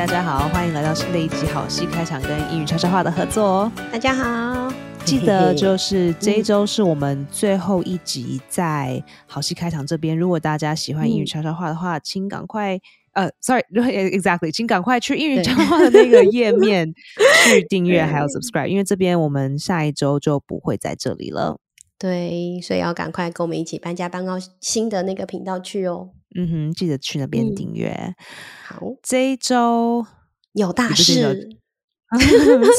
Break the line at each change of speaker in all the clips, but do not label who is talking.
嗨，大家好，欢迎来到新的一集好戏开场，跟英语悄悄话的合作。
大家好，
记得就是这一周是我们最后一集在好戏开场这边。如果大家喜欢英语悄悄话的话，请赶快呃，sorry，exactly，请赶快去英语悄悄话的那个页面去订阅还有 subscribe，因为这边我们下一周就不会在这里了。
对，所以要赶快跟我们一起搬家搬到新的那个频道去哦。
嗯哼，记得去那边订阅。嗯、
好，
这一周
有 大事，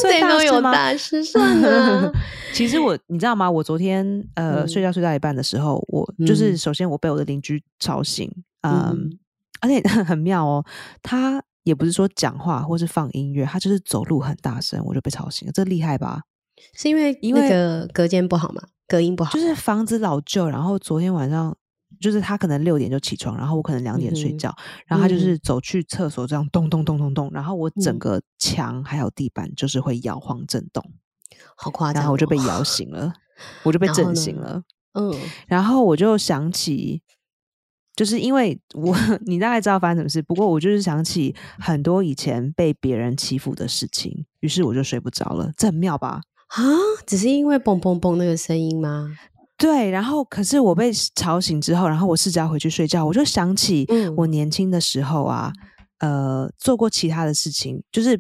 这都
有大事算了。
其实我，你知道吗？我昨天呃、嗯、睡觉睡到一半的时候，我就是首先我被我的邻居吵醒，嗯，嗯，而且 很妙哦，他也不是说讲话或是放音乐，他就是走路很大声，我就被吵醒了。这厉害吧？
是因为因为那个隔间不好吗？隔音不好？
就是房子老旧，然后昨天晚上。就是他可能六点就起床，然后我可能两点睡觉，嗯，然后他就是走去厕所这样咚咚咚咚咚，然后我整个墙还有地板就是会摇晃震动，
好夸张，
然后我就被摇醒了，我就被震醒了，嗯，然后我就想起，就是因为我 你大概知道发生什么事，不过我就是想起很多以前被别人欺负的事情，于是我就睡不着了，这很妙吧？
啊，只是因为嘣嘣嘣那个声音吗？
对，然后可是我被吵醒之后，然后我试着要回去睡觉，我就想起我年轻的时候啊，嗯、呃，做过其他的事情，就是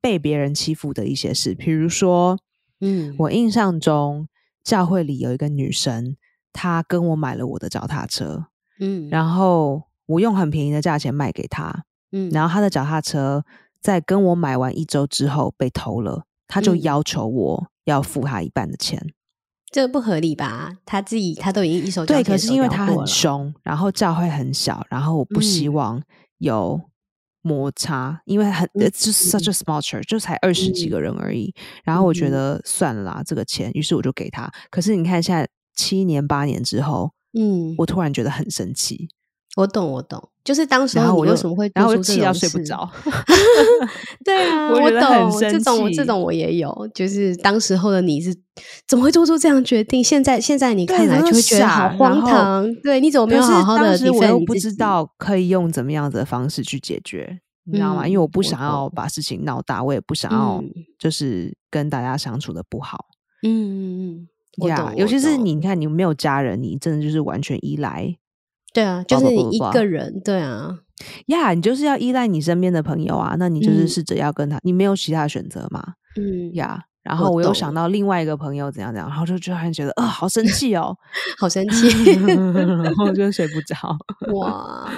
被别人欺负的一些事，比如说，嗯，我印象中教会里有一个女生，她跟我买了我的脚踏车，嗯，然后我用很便宜的价钱卖给她，嗯，然后她的脚踏车在跟我买完一周之后被偷了，她就要求我要付他一半的钱。
这不合理吧？他自己他都已经一手交，
对，可是因为他很凶，然后教会很小，然后我不希望有摩擦，嗯、因为很、嗯、It's just such a small church，、嗯、就才二十几个人而已。然后我觉得算了啦，嗯、这个钱，于是我就给他。可是你看，现在七年八年之后，嗯，我突然觉得很生气。
我懂，我懂，就是当时候我为什么会，
然后我气到睡不着。
对啊，我，我懂，这种这种我也有，就是当时候的你是怎么会做出这样决定？现在现在你看来就会觉得好荒唐。对，你怎么没有好好的？
当时我又不知道可以用怎么样的方式去解决，嗯、你知道吗？因为我不想要把事情闹大，我也不想要就是跟大家相处的不好。嗯嗯嗯呀，尤其是你，你看你没有家人，你真的就是完全依赖。
对啊，就是你一个人，对啊，
呀，yeah, 你就是要依赖你身边的朋友啊，那你就是试着要跟他，嗯、你没有其他的选择嘛，嗯呀，yeah, 然后我又想。到另外一个朋友怎样怎样，然后就突然觉得，啊、呃，好生气哦，
好生气，
然后就睡不着，哇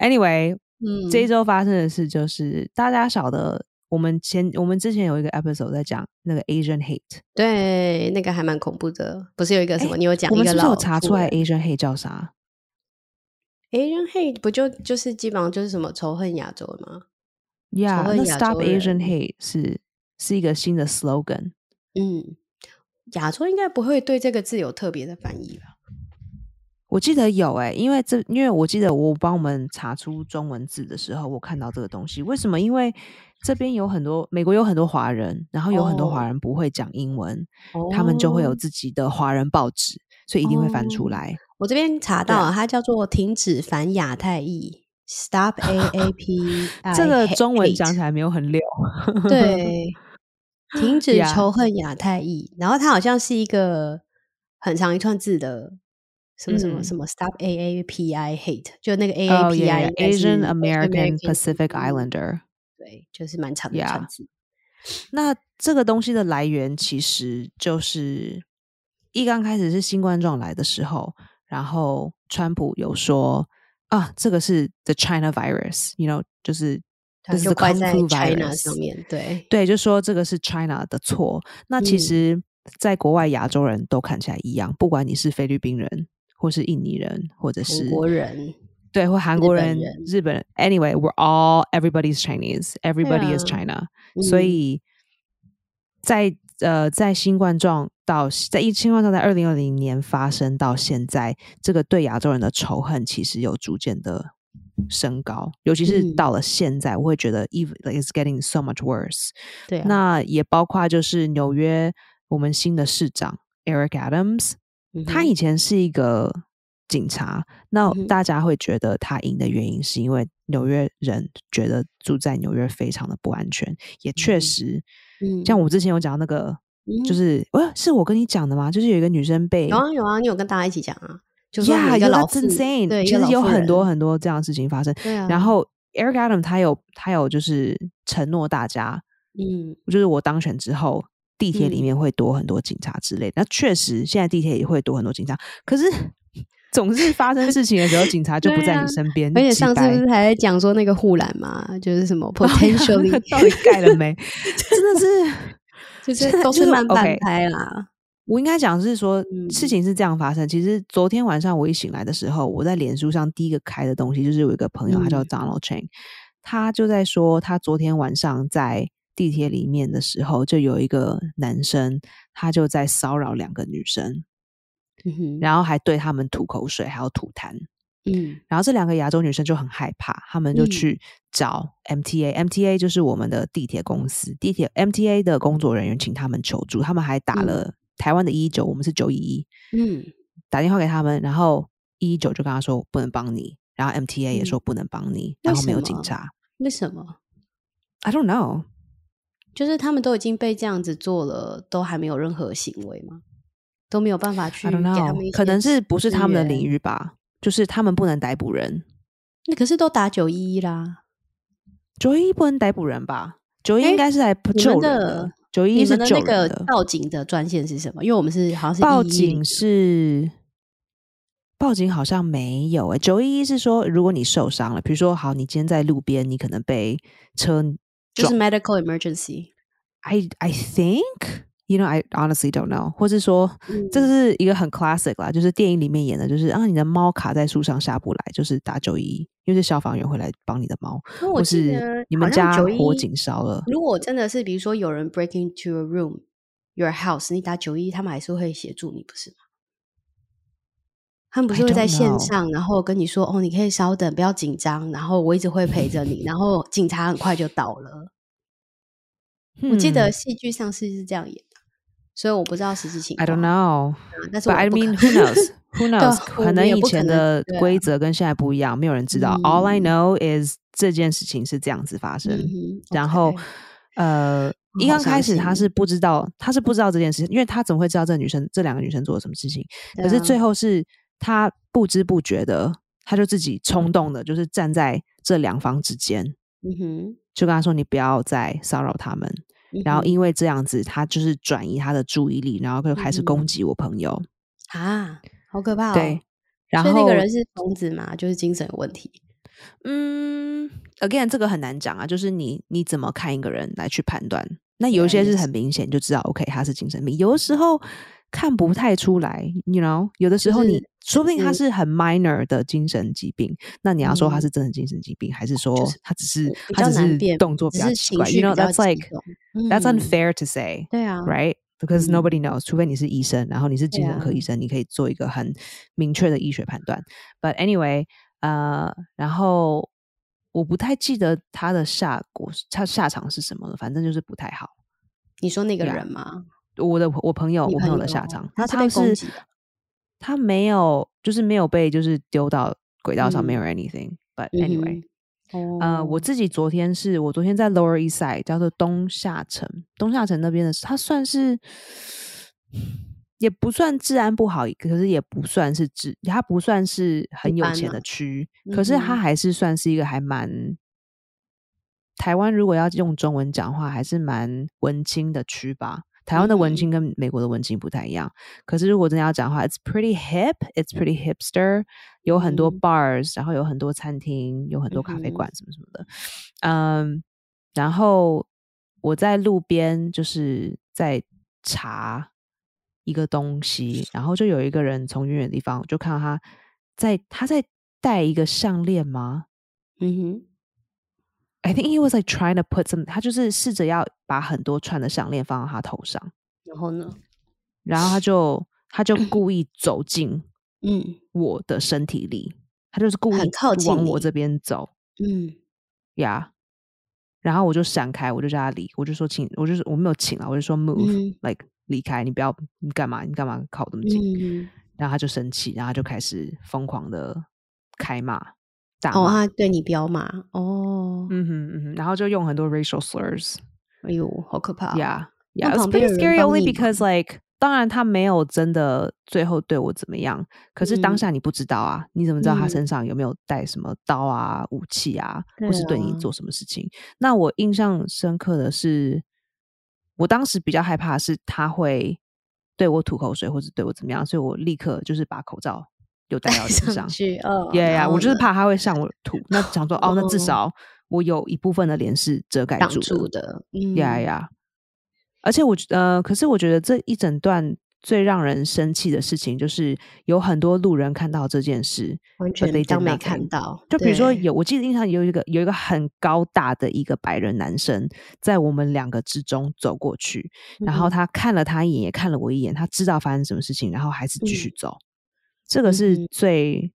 ，Anyway，嗯，这一周发生的事就是大家晓得，我们前我们之前有一个 episode 在讲那个 Asian hate，
对，那个还蛮恐怖的，不是有一个什么，欸、你有讲一个，我们是是有
查出来 Asian hate 叫啥
？Asian hate 不就就是基本上就是什么仇恨亚洲的吗
？Yeah，那 Stop Asian hate 是是一个新的 slogan。
嗯，亚洲应该不会对这个字有特别的翻译吧？
我记得有哎、欸，因为这因为我记得我帮我们查出中文字的时候，我看到这个东西。为什么？因为这边有很多美国有很多华人，然后有很多华人不会讲英文，oh. 他们就会有自己的华人报纸，所以一定会翻出来。Oh.
我这边查到了，它叫做“停止反亚太裔 ”，Stop A A P。
这个中文讲起来没有很溜。
对，停止仇恨亚太裔。然后它好像是一个很长一串字的什么什么什么 Stop A A P I Hate，就那个 A A P I
Asian American Pacific Islander。
对，就是蛮长的一串字。
那这个东西的来源其实就是一刚开始是新冠状来的时候。然后，川普有说啊，这个是 the China virus，you know，就是
这是 Kung Flu virus 上面对
对，就说这个是 China 的错。那其实，在国外亚洲人都看起来一样，不管你是菲律宾人，或是印尼人，或者是
国人，
对，或韩国人、日本人。Anyway，we're all everybody's Chinese，everybody is China。所以在呃，在新冠状。到在一新冠状在二零二零年发生到现在，这个对亚洲人的仇恨其实有逐渐的升高，尤其是到了现在，嗯、我会觉得 even it's getting so much worse。对、啊，那也包括就是纽约我们新的市长 Eric Adams，、嗯、他以前是一个警察。那大家会觉得他赢的原因，是因为纽约人觉得住在纽约非常的不安全，也确实，嗯，像我之前有讲那个，就是，呃，是我跟你讲的吗？就是有一个女生被，
有啊有啊，你有跟大家一起讲啊，就是
呀，
一个老
insane，对，其实有很多很多这样的事情发生。对啊，然后 Eric Adams 他有他有就是承诺大家，嗯，就是我当选之后。地铁里面会多很多警察之类的，那确实现在地铁也会多很多警察。可是总是发生事情的时候，警察就不在你身边。
而且上次不是还在讲说那个护栏嘛，就是什么 potentially
到底盖了没？真的是，
就是都是慢半拍啦。
我应该讲是说，事情是这样发生。其实昨天晚上我一醒来的时候，我在脸书上第一个开的东西就是有一个朋友，他叫 Donald Chang，他就在说他昨天晚上在。地铁里面的时候，就有一个男生，他就在骚扰两个女生，然后还对他们吐口水，还有吐痰，嗯，然后这两个亚洲女生就很害怕，他们就去找 MTA，MTA 就是我们的地铁公司，地铁 MTA 的工作人员请他们求助，他们还打了台湾的一一九，我们是九一一，嗯，打电话给他们，然后一一九就跟他说不能帮你，然后 MTA 也说不能帮你，然后没有警察，
为什么
？I don't know。
就是他们都已经被这样子做了，都还没有任何行为吗？都没有办法去给他们
可能是不是他们的领域吧？就是他们不能逮捕人。
那可是都打九一一啦，
九一一不能逮捕人吧？九一一应该是来救人的。九一一是救人的。
那个报警的专线是什么？因为我们是好像是
报警是报警好像没有诶、欸。九一一是说如果你受伤了，比如说好，你今天在路边，你可能被车。
就是 medical emergency。
I I think you know I honestly don't know。或是说，这是一个很 classic 啦，就是电影里面演的，就是啊，你的猫卡在树上下不来，就是打九一一，因为是消防员会来帮你的猫。或是你们家火警烧了。
如果真的是，比如说有人 break into a room, your house，你打九一一，他们还是会协助你，不是吗？他们不是会在线上，然后跟你说：“哦，你可以稍等，不要紧张。”然后我一直会陪着你，然后警察很快就到了。嗯、我记得戏剧上是是这样演的，所以我不知道实际情况。
I don't know，但是 I mean who knows？Who knows？可能以前的规则跟现在不一样，没有人知道。嗯、All I know is 这件事情是这样子发生。嗯、然后呃，一刚开始他是不知道，他是不知道这件事情，因为他怎么会知道这女生这两个女生做了什么事情？可是最后是。他不知不觉的，他就自己冲动的，就是站在这两方之间，嗯哼，就跟他说：“你不要再骚扰他们。嗯哼”然后因为这样子，他就是转移他的注意力，然后就开始攻击我朋友。
啊，好可怕哦！
对，然后
那个人是疯子嘛，就是精神有问题。
嗯，again，这个很难讲啊，就是你你怎么看一个人来去判断？那有一些是很明显就知道，OK，他是精神病。有的时候。看不太出来，you know，有的时候你、就是、说不定他是很 minor 的精神疾病，嗯、那你要说他是真的精神疾病，嗯、还是说他只是他只是动作比较奇怪？You know, that's like、嗯、that's unfair to say，对啊，right？Because nobody knows，、嗯、除非你是医生，然后你是精神科医生，啊、你可以做一个很明确的医学判断。But anyway，呃，然后我不太记得他的下果，他下场是什么了，反正就是不太好。
你说那个人吗？
我的我朋友，我朋友的下场，他他是他没有，就是没有被就是丢到轨道上，没有 anything。But anyway，呃，我自己昨天是我昨天在 Lower East Side，叫做东下城，东下城那边的，他算是也不算治安不好，可是也不算是治，他不算是很有钱的区，可是他还是算是一个还蛮台湾，如果要用中文讲话，还是蛮文青的区吧。台湾的文青跟美国的文青不太一样，嗯、可是如果真的要讲话，it's pretty hip，it's pretty hipster，有很多 bars，、嗯、然后有很多餐厅，有很多咖啡馆什么什么的，嗯，嗯，然后我在路边就是在查一个东西，然后就有一个人从远远的地方就看到他在他在戴一个项链吗？嗯哼。I think he was like trying to put some，他就是试着要把很多串的项链放到他头上，
然后呢，
然后他就他就故意走进嗯。我的身体里，嗯、他就是故意往我这边走，嗯。呀，yeah, 然后我就闪开，我就叫他离，我就说请，我就是我没有请啊，我就说 move，like、嗯、离开，你不要，你干嘛？你干嘛靠这么近？嗯、然后他就生气，然后他就开始疯狂的开骂，
哦，他对你彪骂哦，
嗯哼嗯哼，然后就用很多 racial slurs，
哎呦，好可怕
，Yeah Yeah，it's pretty scary only because like。当然，他没有真的最后对我怎么样。可是当下你不知道啊，嗯、你怎么知道他身上有没有带什么刀啊、武器啊，嗯、或是对你做什么事情？那我印象深刻的是，我当时比较害怕的是他会对我吐口水，或者对我怎么样，所以我立刻就是把口罩又戴到脸上
去。哦，
对呀，我就是怕他会上我图。那想说，哦，那至少我有一部分的脸是遮盖住的。
住的，
呀呀。而且我呃，可是我觉得这一整段最让人生气的事情，就是有很多路人看到这件事，
完全当没看到。
就比如说有，我记得印象有一个有一个很高大的一个白人男生，在我们两个之中走过去，嗯、然后他看了他一眼，也看了我一眼，他知道发生什么事情，然后还是继续走。嗯、这个是最、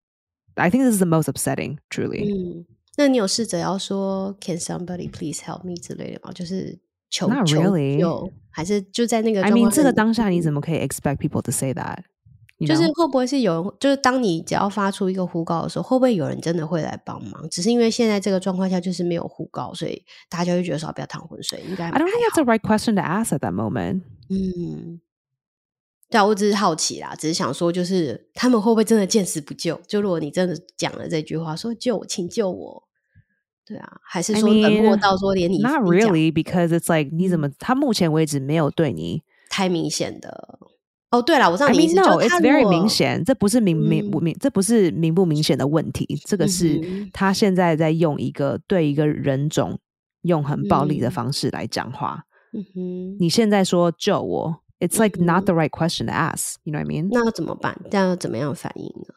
嗯、，I think this is the most upsetting, truly。
嗯，那你有试着要说 “Can somebody please help me” 之类的吗？就是。求
Not really.
求还是就在那个
I mean，这个当下你怎么可以 expect people to say that？
就是会不会是有人，就是当你只要发出一个呼告的时候，会不会有人真的会来帮忙？只是因为现在这个状况下就是没有呼告，所以大家就会觉得说不要淌浑水。应该
I don't think that's the right question to ask at that moment。
嗯， 对啊，我只是好奇啦，只是想说，就是他们会不会真的见死不救？就如果你真的讲了这句话，说救我，请救我。对啊，还是说冷漠到说连你
I mean, not really because it's like 你怎么他目前为止没有对你
太明显的哦。对了，我知道你意思
I mean, no, it's very 明显，这不是明明不明，这不是明不明显的问题，这个是他现在在用一个对一个人种用很暴力的方式来讲话。嗯哼，你现在说救我，it's like not the right question to ask. You know what I mean？
那要怎么办？这样要怎么样反应呢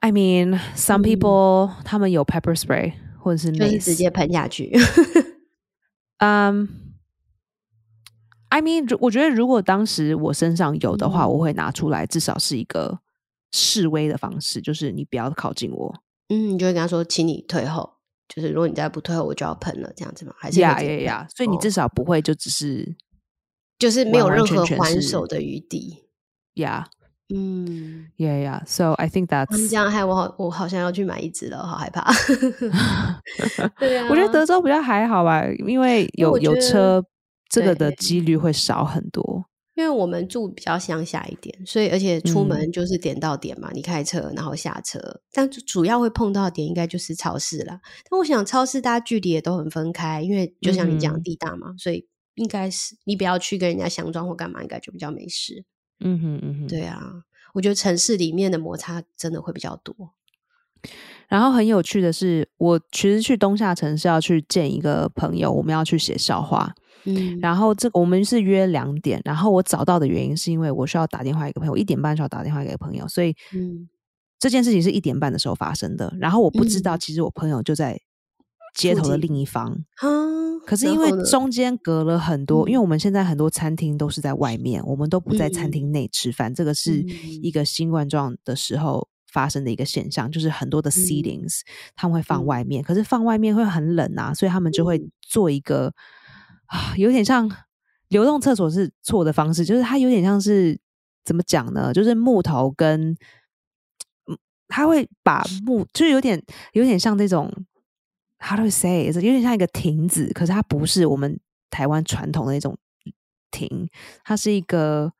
？I mean, some people 他们有 pepper spray。或者是没
直接喷下去。
嗯、um,，I mean，我觉得如果当时我身上有的话，嗯、我会拿出来，至少是一个示威的方式，就是你不要靠近我。
嗯，你就会跟他说，请你退后。就是如果你再不退后，我就要喷了，这样子吗？还是呀呀呀！
所以你至少不会就只是，哦、
就是没有任何还手的余地。
呀。Yeah.
嗯
，Yeah, yeah. So I think that's
你这样害我好，我好像要去买一只了，好害怕。对啊，
我觉得德州比较还好吧，因为有有车，这个的几率会少很多。
因为我们住比较乡下一点，所以而且出门就是点到点嘛，嗯、你开车然后下车，但主要会碰到的点应该就是超市啦。但我想超市大家距离也都很分开，因为就像你讲地大嘛，嗯、所以应该是你不要去跟人家相撞或干嘛，应该就比较没事。
嗯哼嗯哼，
对啊，我觉得城市里面的摩擦真的会比较多。
然后很有趣的是，我其实去东下城是要去见一个朋友，我们要去写笑话。嗯，然后这个我们是约两点，然后我找到的原因是因为我需要打电话一个朋友，一点半需要打电话给朋友，所以嗯，这件事情是一点半的时候发生的。然后我不知道，其实我朋友就在街头的另一方。可是因为中间隔了很多，因为我们现在很多餐厅都是在外面，我们都不在餐厅内吃饭。这个是一个新冠状的时候发生的一个现象，就是很多的 seatings 他们会放外面，可是放外面会很冷啊，所以他们就会做一个啊，有点像流动厕所是错的方式，就是它有点像是怎么讲呢？就是木头跟他会把木，就是有点有点像这种。How do you say？有点像一个亭子，可是它不是我们台湾传统的那种亭，它是一个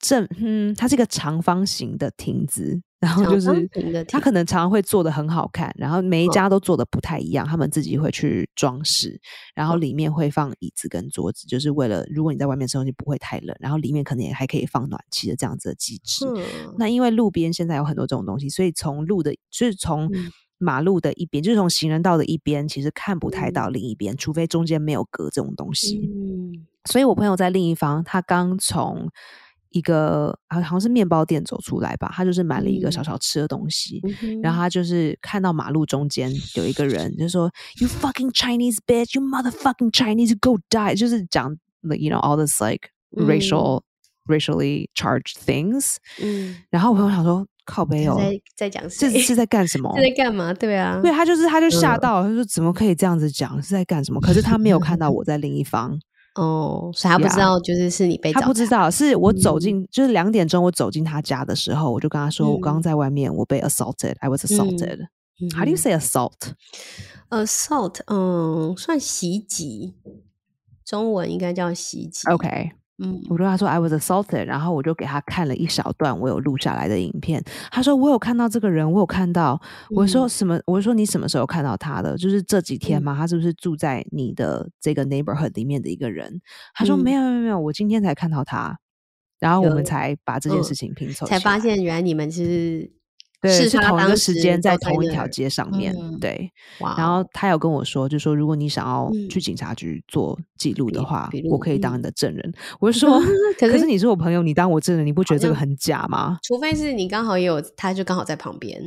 正，嗯，它是一个长方形的亭子，然后就是它可能常常会做得很好看，然后每一家都做得不太一样，他们自己会去装饰，然后里面会放椅子跟桌子，就是为了如果你在外面的时候你不会太冷，然后里面可能也还可以放暖气的这样子的机制。那因为路边现在有很多这种东西，所以从路的，就是从。马路的一边，就是从行人道的一边，其实看不太到另一边，嗯、除非中间没有隔这种东西。嗯，所以我朋友在另一方，他刚从一个好像是面包店走出来吧，他就是买了一个小小吃的东西，嗯、然后他就是看到马路中间有一个人，就说、嗯、：“You fucking Chinese bitch, you motherfucking Chinese, go die！” 就是讲，you know all this like racial、嗯、racially charged things。嗯，然后我朋友想说。靠北哦，
在在讲
这 是在干什么？
是在干嘛？对啊，
对他就是他就吓到，他说怎么可以这样子讲？是在干什么？可是他没有看到我在另一方，
哦，所以他不知道，就是是你被
他不知道，是我走进，就是两点钟我走进他家的时候，我就跟他说，我刚刚在外面，我被 assaulted，I was assaulted。How do you say assault？assault，
嗯，算袭击，中文应该叫袭击。
OK。嗯，我就跟他说 I was assaulted，然后我就给他看了一小段我有录下来的影片。他说我有看到这个人，我有看到。我说什么？我说你什么时候看到他的？就是这几天吗？他是不是住在你的这个 neighborhood 里面的一个人？他说没有没有没有，我今天才看到他。然后我们才把这件事情拼凑，
才发现原来你们其实。
对，是同一个时间在同一条街上面。嗯、对，然后他有跟我说，就说如果你想要去警察局做记录的话，嗯、我可以当你的证人。嗯、我就说，可是，你是我朋友，你当我证人，你不觉得这个很假吗？
除非是你刚好也有，他就刚好在旁边，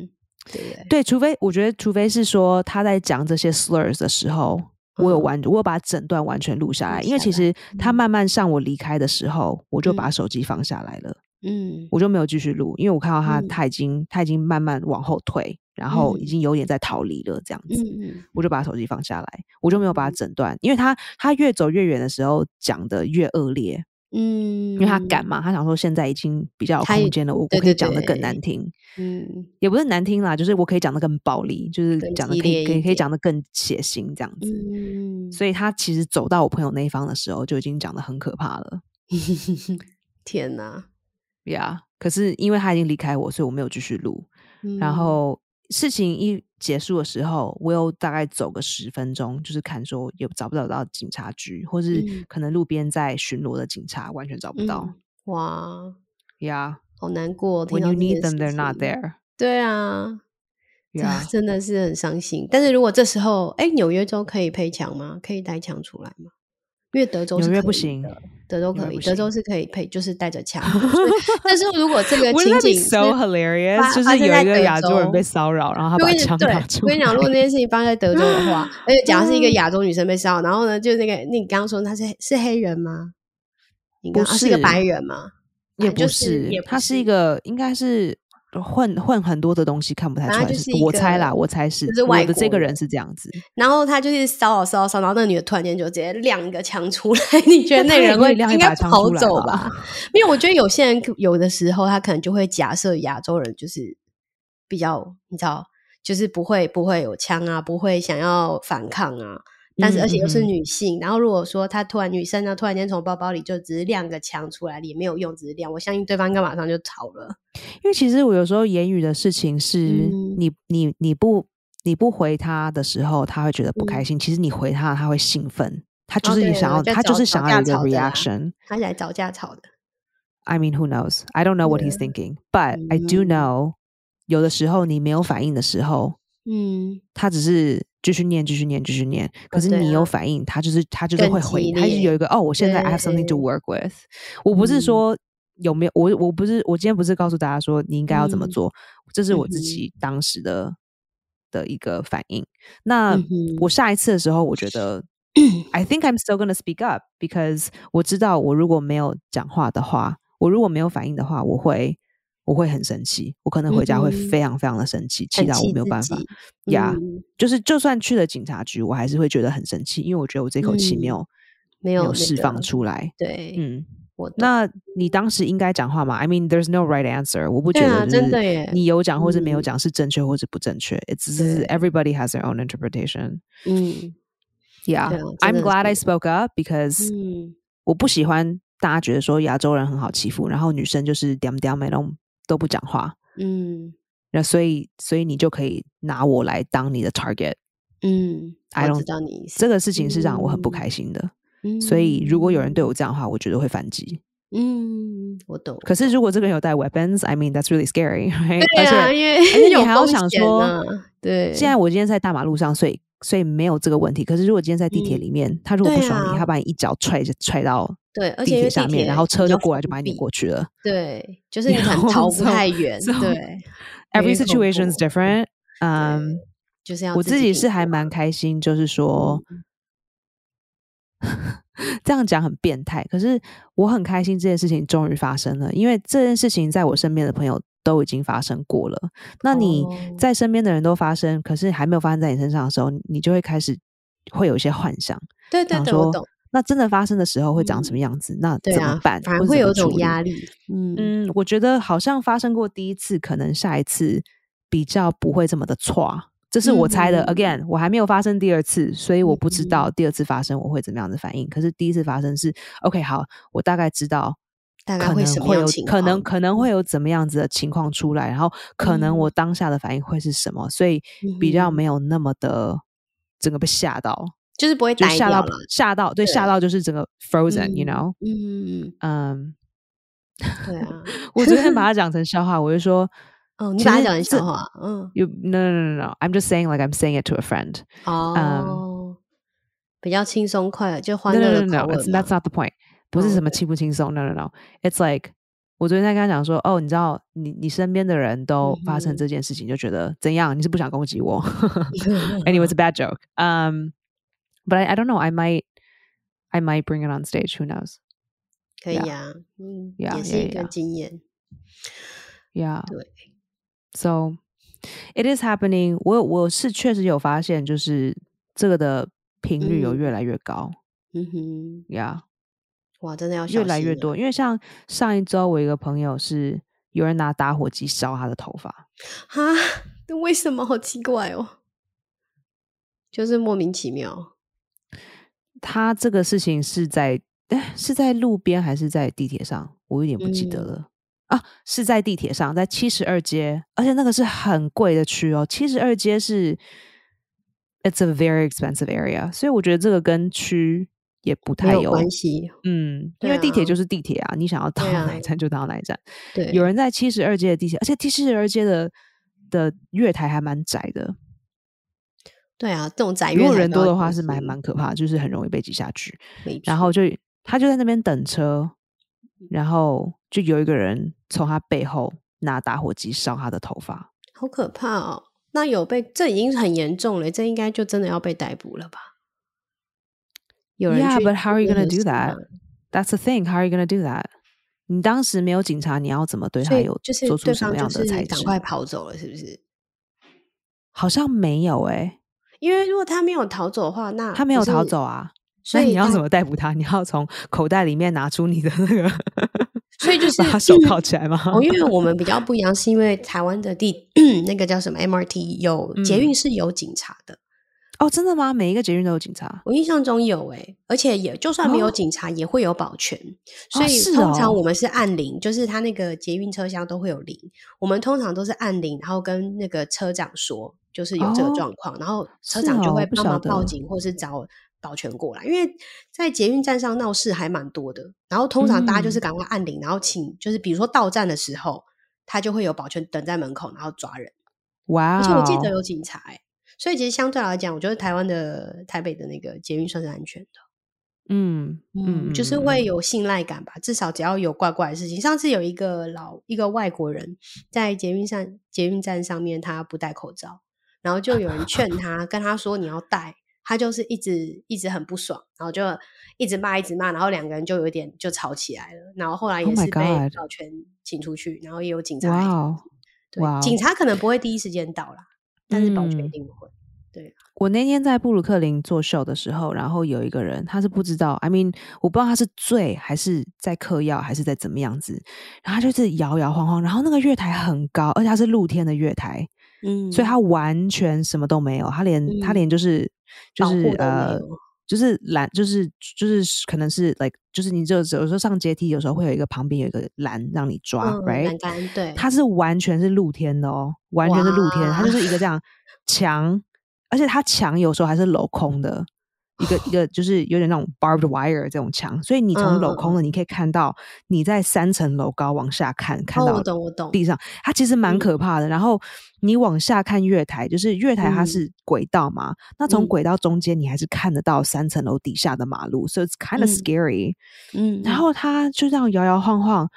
对对？
对，除非我觉得，除非是说他在讲这些 slurs 的时候，我有完，我有把整段完全录下来，嗯、因为其实他慢慢上我离开的时候，我就把手机放下来了。嗯，我就没有继续录，因为我看到他，他已经、嗯、他已经慢慢往后退，然后已经有点在逃离了，这样子，嗯、我就。把手机放下来，我就没有把他整段，因为他他越走越远的时候讲的越恶劣，嗯，因为他敢嘛，他想说现在已经比较有空间了，我我可以讲的更难听，嗯，也不是难听啦，就是我可以讲的更暴力，就是讲的可以可以可以讲的更血腥这样。子，嗯，所以。他其实走到我朋友那一方的时候，就已经讲的很可怕了，
天哪！
呀，yeah, 可是因为他已经离开我，所以我没有继续录。嗯、然后事情一结束的时候，我又大概走个十分钟，就是看说有找不找到警察局，或是可能路边在巡逻的警察，完全找不到。嗯、哇，呀，Yeah,
好难过。
When you need them, they're not there。
对啊，呀 Yeah，真的是很伤心。但是如果这时候，哎，纽约州可以配枪吗？可以带枪出来吗？因为德州是纽约不行，德州可以，德州是可以配，就是带着枪。但是如果这个 情景
so hilarious，就是有一个亚洲人被骚扰，然后他把枪拿出来。
我跟你讲，如果那件事情发生在德州的话，而且假如是一个亚洲女生被骚扰，然后呢，就那个，那你刚刚说他是是黑人吗？
不是，
是一个白人吗？
也不是，他是一个，应该是。混混很多的东西看不太出来，是我猜啦，我猜是，就是外的这个人是这样子。
然后他就是骚扰骚扰骚扰，那个女的突然间就直接亮一个枪出来，你觉得那人会应该跑走吧？因为我觉得有些人有的时候他可能就会假设亚洲人就是比较，你知道，就是不会不会有枪啊，不会想要反抗啊。但是，而且又是女性。嗯、然后，如果说她突然女生呢，突然间从包包里就只是亮个枪出来，也没有用，只是亮。我相信对方应该马上就逃了。
因为其实我有时候言语的事情是你，嗯、你你不你不回他的时候，他会觉得不开心。嗯、其实你回他，他会兴奋。他就是想要，哦、他就是想要一个 reaction。
他是来找架吵的。
I mean, who knows? I don't know what he's thinking, but I do know，嗯、有的时候你没有反应的时候，嗯，他只是。继续念，继续念，继续念。可是你有反应，他就是他就是会回，他就是有一个哦，我现在 I have something to work with。我不是说有没有，我我不是我今天不是告诉大家说你应该要怎么做，嗯、这是我自己当时的、嗯、的一个反应。那、嗯、我下一次的时候，我觉得 I think I'm still gonna speak up because 我知道我如果没有讲话的话，我如果没有反应的话，我会。我会很生气，我可能回家会非常非常的生气，气到我没有办法。呀，就是就算去了警察局，我还是会觉得很生气，因为我觉得我这口气没有没有释放出来。对，嗯，我那你当时应该讲话吗？I mean, there's no right answer。我不觉得真的耶，你有讲或是没有讲是正确或是不正确。It's everybody has their own interpretation。嗯，Yeah, I'm glad I spoke up because 我不喜欢大家觉得说亚洲人很好欺负，然后女生就是点点没弄。都不讲话，嗯，那所以，所以你就可以拿我来当你的 target，嗯，I don't 知道你这个事情是让我很不开心的，嗯，所以如果有人对我这样的话，我觉得会反击，嗯，我懂。可是如果这个人有带 weapons，I mean that's really scary，对啊，因为而且你还要想说，对，现在我今天在大马路上，所以所以没有这个问题。可是如果今天在地铁里面，他如果不爽你，他把你一脚踹踹到。对，而且地铁下面，然后车就过来就把你拧过去了。
对，就是你可能逃不太远。对
，Every situation is different。嗯，就是要我自己是还蛮开心，就是说 这样讲很变态，可是我很开心这件事情终于发生了，因为这件事情在我身边的朋友都已经发生过了。那你在身边的人都发生，可是还没有发生在你身上的时候，你就会开始会有一些幻想。
对对对，我懂。
那真的发生的时候会长什么样子？嗯、那怎么办？
啊、反而会有种压力。嗯
嗯，我觉得好像发生过第一次，可能下一次比较不会这么的错。这是我猜的。嗯、Again，我还没有发生第二次，所以我不知道第二次发生我会怎么样的反应。嗯、可是第一次发生是 OK，好，我大概知道。
大概会什么样情况？
可能可能会有怎么样子的情况出来，然后可能我当下的反应会是什么，嗯、所以比较没有那么的整个被吓到，
就是不会就
吓到吓到，对，吓到就是整个 frozen，you know，
嗯嗯嗯，对啊，
我昨天把它讲成笑话，我就说，
哦，你把它讲成笑话，嗯
，you no no no no no，I'm just saying like I'm saying it to a friend，
哦，比较轻松快乐，就欢乐的口吻
，That's not the point。不是什么轻不轻松、oh,，no no no，it's like 我昨天在跟他讲说，哦，你知道，你你身边的人都发生这件事情，就觉得怎样？你是不想攻击我？Anyway, it's a bad joke. Um, but I I don't know. I might I might bring it on stage. Who knows?
可以呀，嗯，也是一个经验。
Yeah，
对。
So it is happening. 我我是确实有发现，就是这个的频率有越来越高。
嗯哼
，Yeah。
哇，真的要
越来越多，因为像上一周，我一个朋友是有人拿打火机烧他的头发，
哈，那为什么？好奇怪哦，就是莫名其妙。
他这个事情是在哎，是在路边还是在地铁上？我有点不记得了、嗯、啊，是在地铁上，在七十二街，而且那个是很贵的区哦，七十二街是，It's a very expensive area，所以我觉得这个跟区。也不太有
关系，
嗯，因为地铁就是地铁啊，你想要到哪一站就到哪一站。
对，
有人在七十二街的地铁，而且七十二街的的月台还蛮窄的。
对啊，这种窄月台，
如果人多的话是蛮蛮可怕，就是很容易被挤下去。然后就他就在那边等车，然后就有一个人从他背后拿打火机烧他的头发，
好可怕哦！那有被，这已经很严重了，这应该就真的要被逮捕了吧
？Yeah, but how are you to do that? That's the thing. How are you to do that? 你当时没有警察，你要怎么对他有做出什么样的裁决？
赶快跑走了，是不是？
好像没有诶、欸，
因为如果他没有逃走的话，那
他没有逃走啊，所以你要怎么逮捕他？你要从口袋里面拿出你的那个，
所以就是
把他手铐起来吗？
哦，因为我们比较不一样，是因为台湾的地 那个叫什么 MRT 有捷运是有警察的。嗯
哦，真的吗？每一个捷运都有警察？
我印象中有诶、欸，而且也就算没有警察，也会有保全。哦、所以通常我们是按铃，哦、就是他那个捷运车厢都会有铃。我们通常都是按铃，然后跟那个车长说，就是有这个状况，哦、然后车长就会帮忙报警，或是找保全过来。因为在捷运站上闹事还蛮多的，然后通常大家就是赶快按铃，嗯、然后请就是比如说到站的时候，他就会有保全等在门口，然后抓人。
哇、哦！
而且我记得有警察。所以其实相对来讲，我觉得台湾的台北的那个捷运算是安全的，
嗯嗯，
嗯，就是会有信赖感吧。至少只要有怪怪的事情，上次有一个老一个外国人在捷运上捷运站上面，他不戴口罩，然后就有人劝他，跟他说你要戴，他就是一直一直很不爽，然后就一直骂一直骂，然后两个人就有点就吵起来了，然后后来也是被保全请出去，然后也有警察，
哇，
对，警察可能不会第一时间到啦。但是保全一定会。嗯、对，
我那天在布鲁克林做秀的时候，然后有一个人，他是不知道，I mean，我不知道他是醉还是在嗑药还是在怎么样子，然后他就是摇摇晃晃，然后那个月台很高，而且他是露天的月台，嗯，所以他完全什么都没有，他连、嗯、他连就是就是呃。就是栏，就是就是可能是 like，就是你就有时候上阶梯，有时候会有一个旁边有一个栏让你抓、嗯、，right？栏杆
对，
它是完全是露天的哦，完全是露天，它就是一个这样墙，而且它墙有时候还是镂空的。一个 一个就是有点那种 barbed wire 这种墙，所以你从镂空的你可以看到你在三层楼高往下看，看到地上，它其实蛮可怕的。然后你往下看月台，就是月台它是轨道嘛，那从轨道中间你还是看得到三层楼底下的马路，so it's kind of scary。嗯，然后它就这样摇摇晃晃，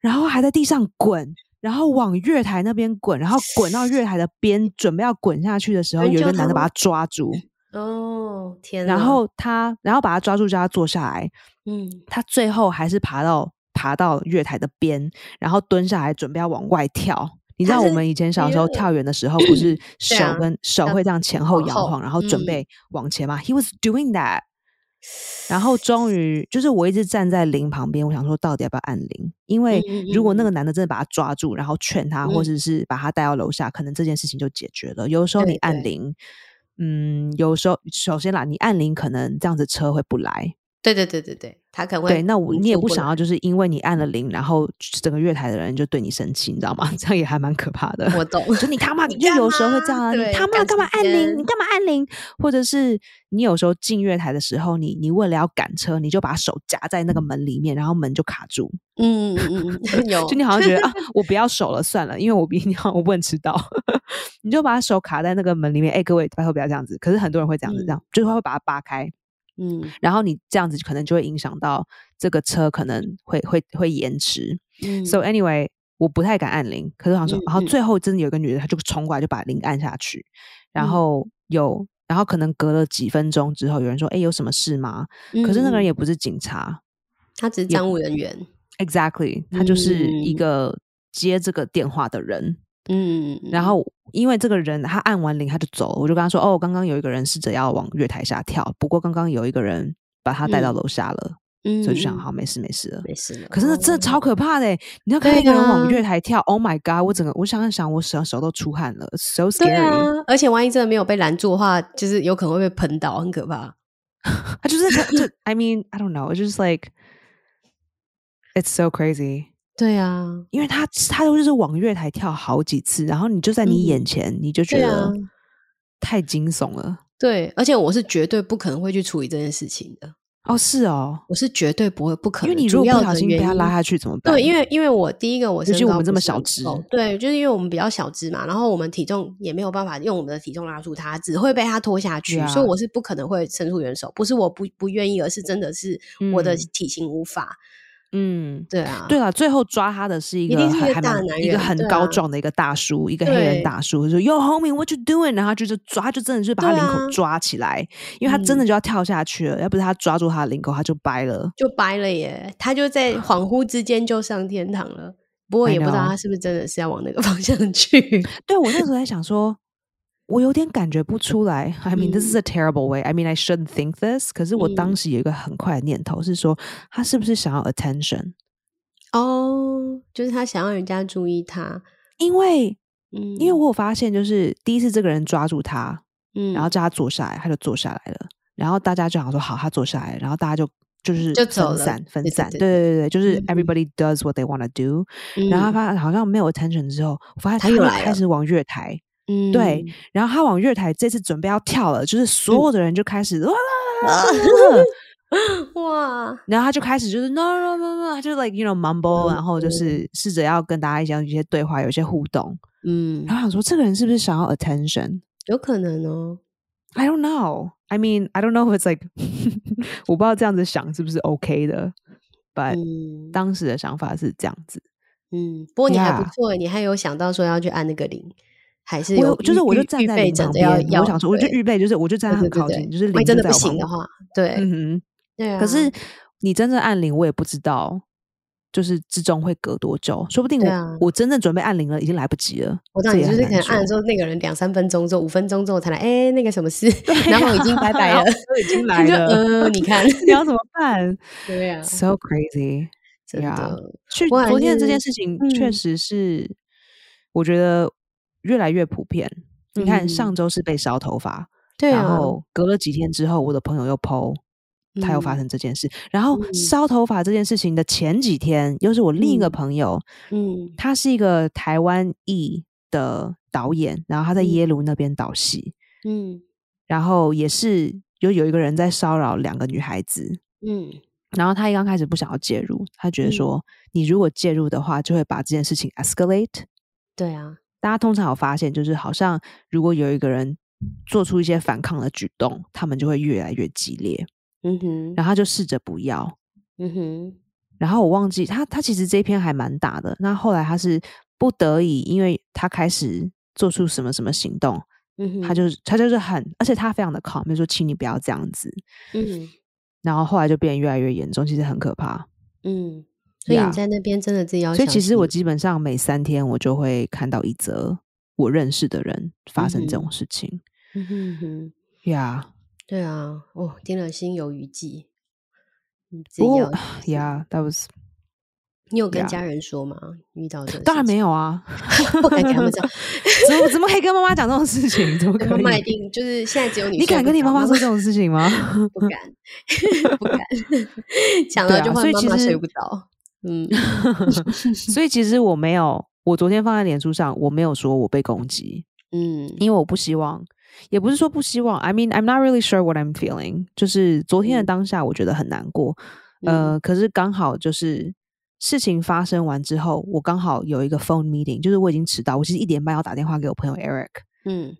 然后还在地上滚，然后往月台那边滚，然后滚到月台的边，准备要滚下去的时候，有一个男的把他抓住。
哦天！
然后他，然后把他抓住，叫他坐下来。嗯，他最后还是爬到爬到月台的边，然后蹲下来，准备要往外跳。你知道我们以前小时候跳远的时候，不是手跟手会这样前后摇晃，然后准备往前吗？He was doing that。然后终于就是我一直站在铃旁边，我想说到底要不要按铃？因为如果那个男的真的把他抓住，然后劝他，或者是把他带到楼下，可能这件事情就解决了。有时候你按铃，嗯，有时候首先啦，你按铃可能这样子车会不来。
对对对对对，他可能会
对，那我你也不想要，就是因为你按了铃，然后整个月台的人就对你生气，你知道吗？这样也还蛮可怕的。
我懂，
就你他妈，就有时候会这样啊，你他妈干嘛按铃？你干嘛按铃？或者是你有时候进月台的时候，你你为了要赶车，你就把手夹在那个门里面，然后门就卡住。
嗯嗯嗯，有，
就你好像觉得啊，我不要手了算了，因为我比你好，我不能迟到。你就把手卡在那个门里面。哎，各位拜托不要这样子。可是很多人会这样子，这样就是他会把它扒开。嗯，然后你这样子可能就会影响到这个车，可能会会会延迟。嗯，So anyway，我不太敢按铃，可是好像说，嗯、然后最后真的有一个女的，她就冲过来就把铃按下去，然后有，然后可能隔了几分钟之后，有人说：“哎，有什么事吗？”嗯、可是那个人也不是警察，
他只是站务人员。
Exactly，他就是一个接这个电话的人。嗯，然后因为这个人他按完铃他就走了，我就跟他说：“哦，刚刚有一个人试着要往月台下跳，不过刚刚有一个人把他带到楼下了，嗯，所以就想好没事没事了，
没事了。
可是那真的超可怕的，你要看一个人往月台跳，Oh my God！我整个我想想，我手手都出汗了，So scary。
而且万一真的没有被拦住的话，就是有可能会被喷倒，很可怕。
他就是就 I mean I don't know，it's just like it's so crazy。”
对啊，
因为他他都是往月台跳好几次，然后你就在你眼前，嗯、你就觉得太惊悚了。
对，而且我是绝对不可能会去处理这件事情的。
哦，是哦，
我是绝对不会不可能。
因为你如果不小心被他拉下去怎么办？
对，因为因为我第一个我是，
就我们这么小只，
对，就是因为我们比较小只嘛，然后我们体重也没有办法用我们的体重拉住他，只会被他拖下去，啊、所以我是不可能会伸出援手。不是我不不愿意，而是真的是我的体型无法。嗯
嗯，
对啊，
对啊，最后抓他的是一个还蛮一个很高壮的一个大叔，一个黑人大叔，说 Yo homie，what you doing？然后就是抓，就真的是把他领口抓起来，因为他真的就要跳下去了，要不是他抓住他的领口，他就掰了，
就掰了耶，他就在恍惚之间就上天堂了。不过也不知道他是不是真的是要往那个方向去。
对，我那时候在想说。我有点感觉不出来。I mean, this is a terrible way. I mean, I shouldn't think this. 可是我当时有一个很快的念头是说，他是不是想要 attention？
哦，就是他想要人家注意他。
因为，嗯，因为我有发现，就是第一次这个人抓住他，嗯，然后叫他坐下来，他就坐下来了。然后大家就想说，好，他坐下来，然后大家就就是分散，分散。对对对对，就是 everybody does what they want to do。然后他发现好像没有 attention 之后，我发现他又开始往月台。嗯，对，然后他往月台这次准备要跳了，就是所有的人就开始 哇哇，然后他就开始就是 no no no no，他就 like you know mumble，然后就是试着要跟大家一些一些对话，有一些互动，嗯，然后想说这个人是不是想要 attention？
有可能哦
，I don't know。I mean I don't know if it's like，我不知道这样子想是不是 OK 的，but 当时的想法是这样子。
嗯，不过你还不错，你还有想到说要去按那个铃。还是有，
就是我就站在你旁边，我想说，我就预备，就是我就站在很靠近，就是
真的不行的话，对，
嗯哼，对啊。可是你真正按铃，我也不知道，就是之中会隔多久，说不定我我真正准备按铃了，已经来不及了。
我知道你就是可能按了之后，那个人两三分钟之后，五分钟之后才来，哎，那个什么事，然后已经拜拜了，
都已经来了。
嗯，你看
你要怎么办？
对呀
，so crazy，真的。去昨天的这件事情，确实是我觉得。越来越普遍。你看，上周是被烧头发，对，然后隔了几天之后，我的朋友又 po，他又发生这件事。然后烧头发这件事情的前几天，又是我另一个朋友，嗯，他是一个台湾裔的导演，然后他在耶鲁那边导戏，嗯，然后也是有有一个人在骚扰两个女孩子，嗯，然后他一刚开始不想要介入，他觉得说，你如果介入的话，就会把这件事情 escalate，
对啊。
大家通常有发现，就是好像如果有一个人做出一些反抗的举动，他们就会越来越激烈。嗯哼，然后他就试着不要。嗯哼，然后我忘记他，他其实这一篇还蛮大的。那后来他是不得已，因为他开始做出什么什么行动。嗯哼，他就是他就是很，而且他非常的 calm，就说请你不要这样子。嗯哼，然后后来就变得越来越严重，其实很可怕。嗯。
所以你在那边真的自己要。
所以其实我基本上每三天我就会看到一则我认识的人发生这种事情。嗯哼哼，呀，
对啊，哦，听了心有余悸。你自己要
，Yeah，that was。
你有跟家人说吗？Yeah. 遇到这
当然没有啊，
不敢跟他们讲。
怎么怎么可以跟妈妈讲这种事情？怎么可以？
妈妈一定就是现在只有你。
你敢跟你妈妈说这种事情吗？
不 敢，不敢。讲了就会妈妈睡不着。嗯，
所以其实我没有，我昨天放在脸书上，我没有说我被攻击。嗯，因为我不希望，也不是说不希望。I mean, I'm not really sure what I'm feeling。就是昨天的当下，我觉得很难过。嗯、呃，可是刚好就是。事情发生完之后，我刚好有一个 phone meeting，就是我已经迟到，我其实一点半要打电话给我朋友 Eric，嗯，